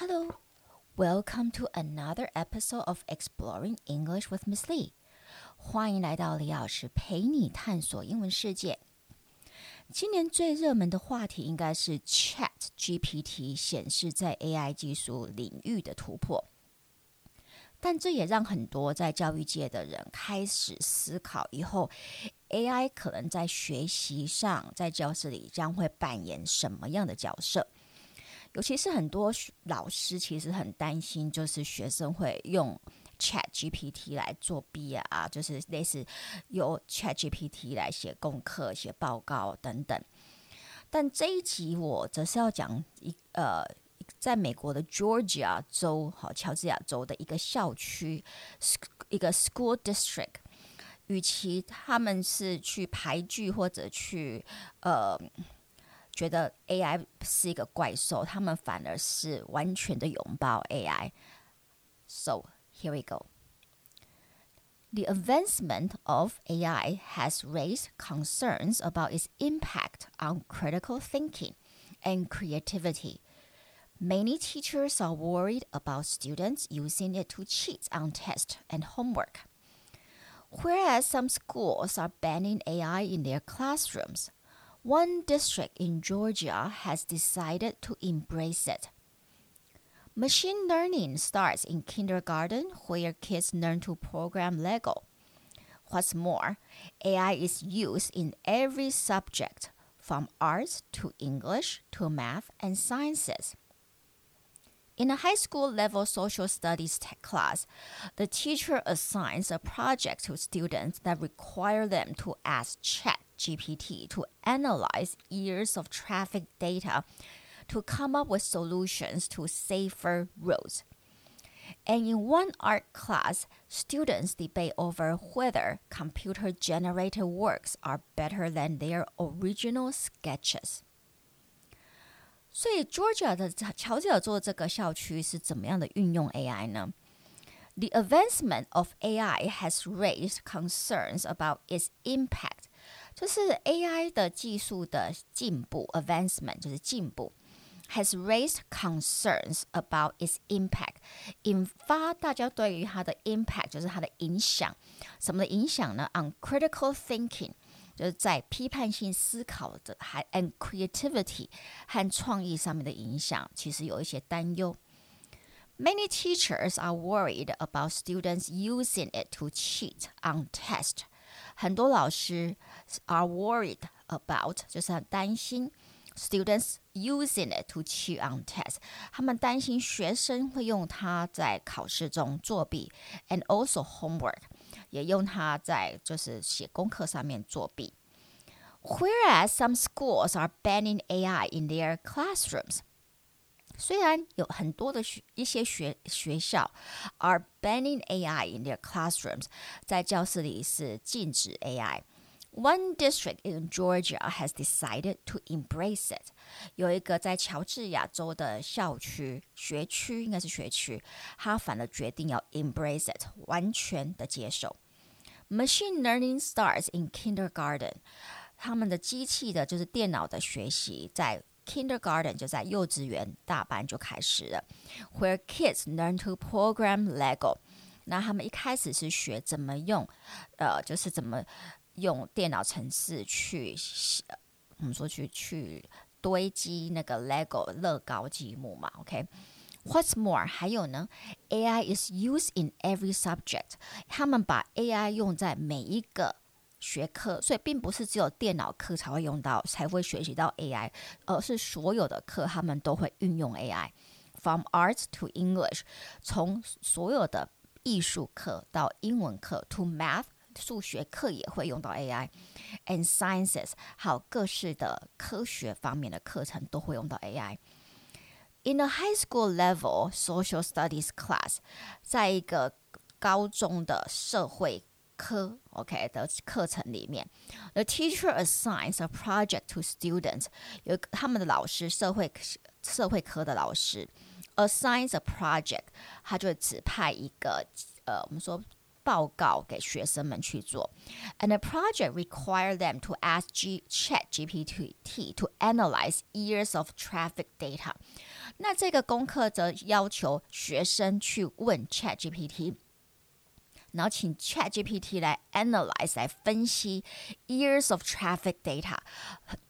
Hello, welcome to another episode of Exploring English with Miss Lee. 欢迎来到李老师陪你探索英文世界。今年最热门的话题应该是 Chat GPT 显示在 AI 技术领域的突破，但这也让很多在教育界的人开始思考，以后 AI 可能在学习上，在教室里将会扮演什么样的角色。尤其是很多老师其实很担心，就是学生会用 Chat GPT 来作弊啊，就是类似由 Chat GPT 来写功课、写报告等等。但这一集我则是要讲一呃，在美国的 Georgia 州，好乔治亚州的一个校区，一个 school district，与其他们是去排剧或者去呃。觉得 AI 是一个怪兽，他们反而是完全的拥抱 AI。So here we go. The advancement of AI has raised concerns about its impact on critical thinking and creativity. Many teachers are worried about students using it to cheat on tests and homework. Whereas some schools are banning AI in their classrooms, one district in Georgia has decided to embrace it. Machine learning starts in kindergarten, where kids learn to program Lego. What's more, AI is used in every subject, from arts to English to math and sciences. In a high school level social studies class, the teacher assigns a project to students that require them to ask chat GPT to analyze years of traffic data to come up with solutions to safer roads. And in one art class, students debate over whether computer generated works are better than their original sketches. 所以，Georgia 的乔治亚州这个校区是怎么样的运用 AI 呢？The advancement of AI has raised concerns about its impact 就是 AI 的技术的进步，advancement 就是进步，has raised concerns about its impact，引发大家对于它的 impact 就是它的影响，什么的影响呢？On critical thinking 就是在批判性思考的，还 and creativity 和创意上面的影响，其实有一些担忧。Many teachers are worried about students using it to cheat on tests. 很多老师 are worried about，就是很担心 students using it to cheat on tests。他们担心学生会用它在考试中作弊，and also homework，也用它在就是写功课上面作弊。Whereas some schools are banning AI in their classrooms. 虽然有很多的学一些学学校 are banning AI in their classrooms，在教室里是禁止 AI。One district in Georgia has decided to embrace it。有一个在乔治亚州的校区学区，应该是学区，他反而决定要 embrace it，完全的接受。Machine learning starts in kindergarten。他们的机器的，就是电脑的学习，在 kindergarten 就在幼稚园大班就开始了，where kids learn to program Lego。那他们一开始是学怎么用，呃，就是怎么用电脑程式去，我们说去去堆积那个 Lego 乐高积木嘛，OK。What's more，还有呢，AI is used in every subject。他们把 AI 用在每一个学科，所以并不是只有电脑课才会用到，才会学习到 AI，而是所有的课他们都会运用 AI。From art to English，从所有的艺术课到英文课，to math，数学课也会用到 AI，and sciences，还有各式的科学方面的课程都会用到 AI。In a high school level social studies class，在一个高中的社会科 OK 的课程里面，the teacher assigns a project to students，有他们的老师社会社会科的老师 assigns a project，他就指派一个呃我们说 报告给学生们去做。And the project required them to ask G Chat GPT to analyze years of traffic data。那这个功课则要求学生去问 Chat GPT。 然后请 Chat GPT 来 analyze 来分析 years of traffic data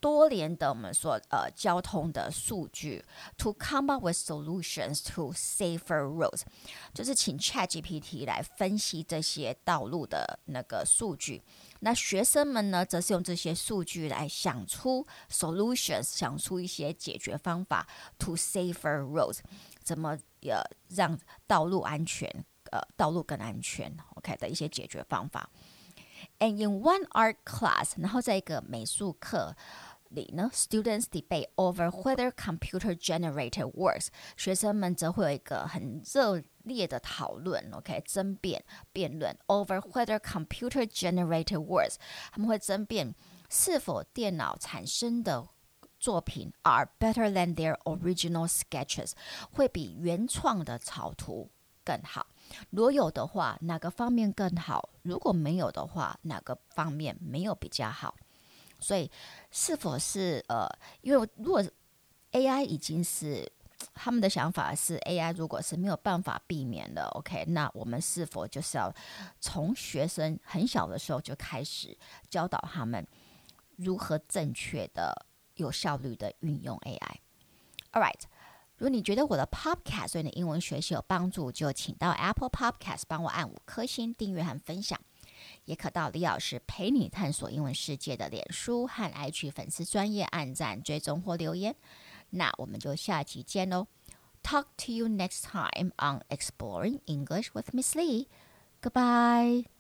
多年的我们说呃交通的数据，to come up with solutions to safer roads，就是请 Chat GPT 来分析这些道路的那个数据。那学生们呢，则是用这些数据来想出 solutions，想出一些解决方法，to safer roads，怎么呃让道路安全。呃道路更安全，OK 的一些解决方法。And in one art class，然后在一个美术课里呢，students debate over whether computer generated works。学生们则会有一个很热烈的讨论，OK，争辩辩论 over whether computer generated works。他们会争辩是否电脑产生的作品 are better than their original sketches，会比原创的草图 更好。如果有的话，哪个方面更好？如果没有的话，哪个方面没有比较好？所以，是否是呃，因为如果 AI 已经是他们的想法是 AI，如果是没有办法避免的，OK，那我们是否就是要从学生很小的时候就开始教导他们如何正确的、有效率的运用 AI？All right。如果你觉得我的 Podcast 对你英文学习有帮助，就请到 Apple Podcast 帮我按五颗星订阅和分享，也可到李老师陪你探索英文世界的脸书和 IG 粉丝专业按赞追踪或留言。那我们就下期见喽！Talk to you next time on Exploring English with Miss Lee. Goodbye.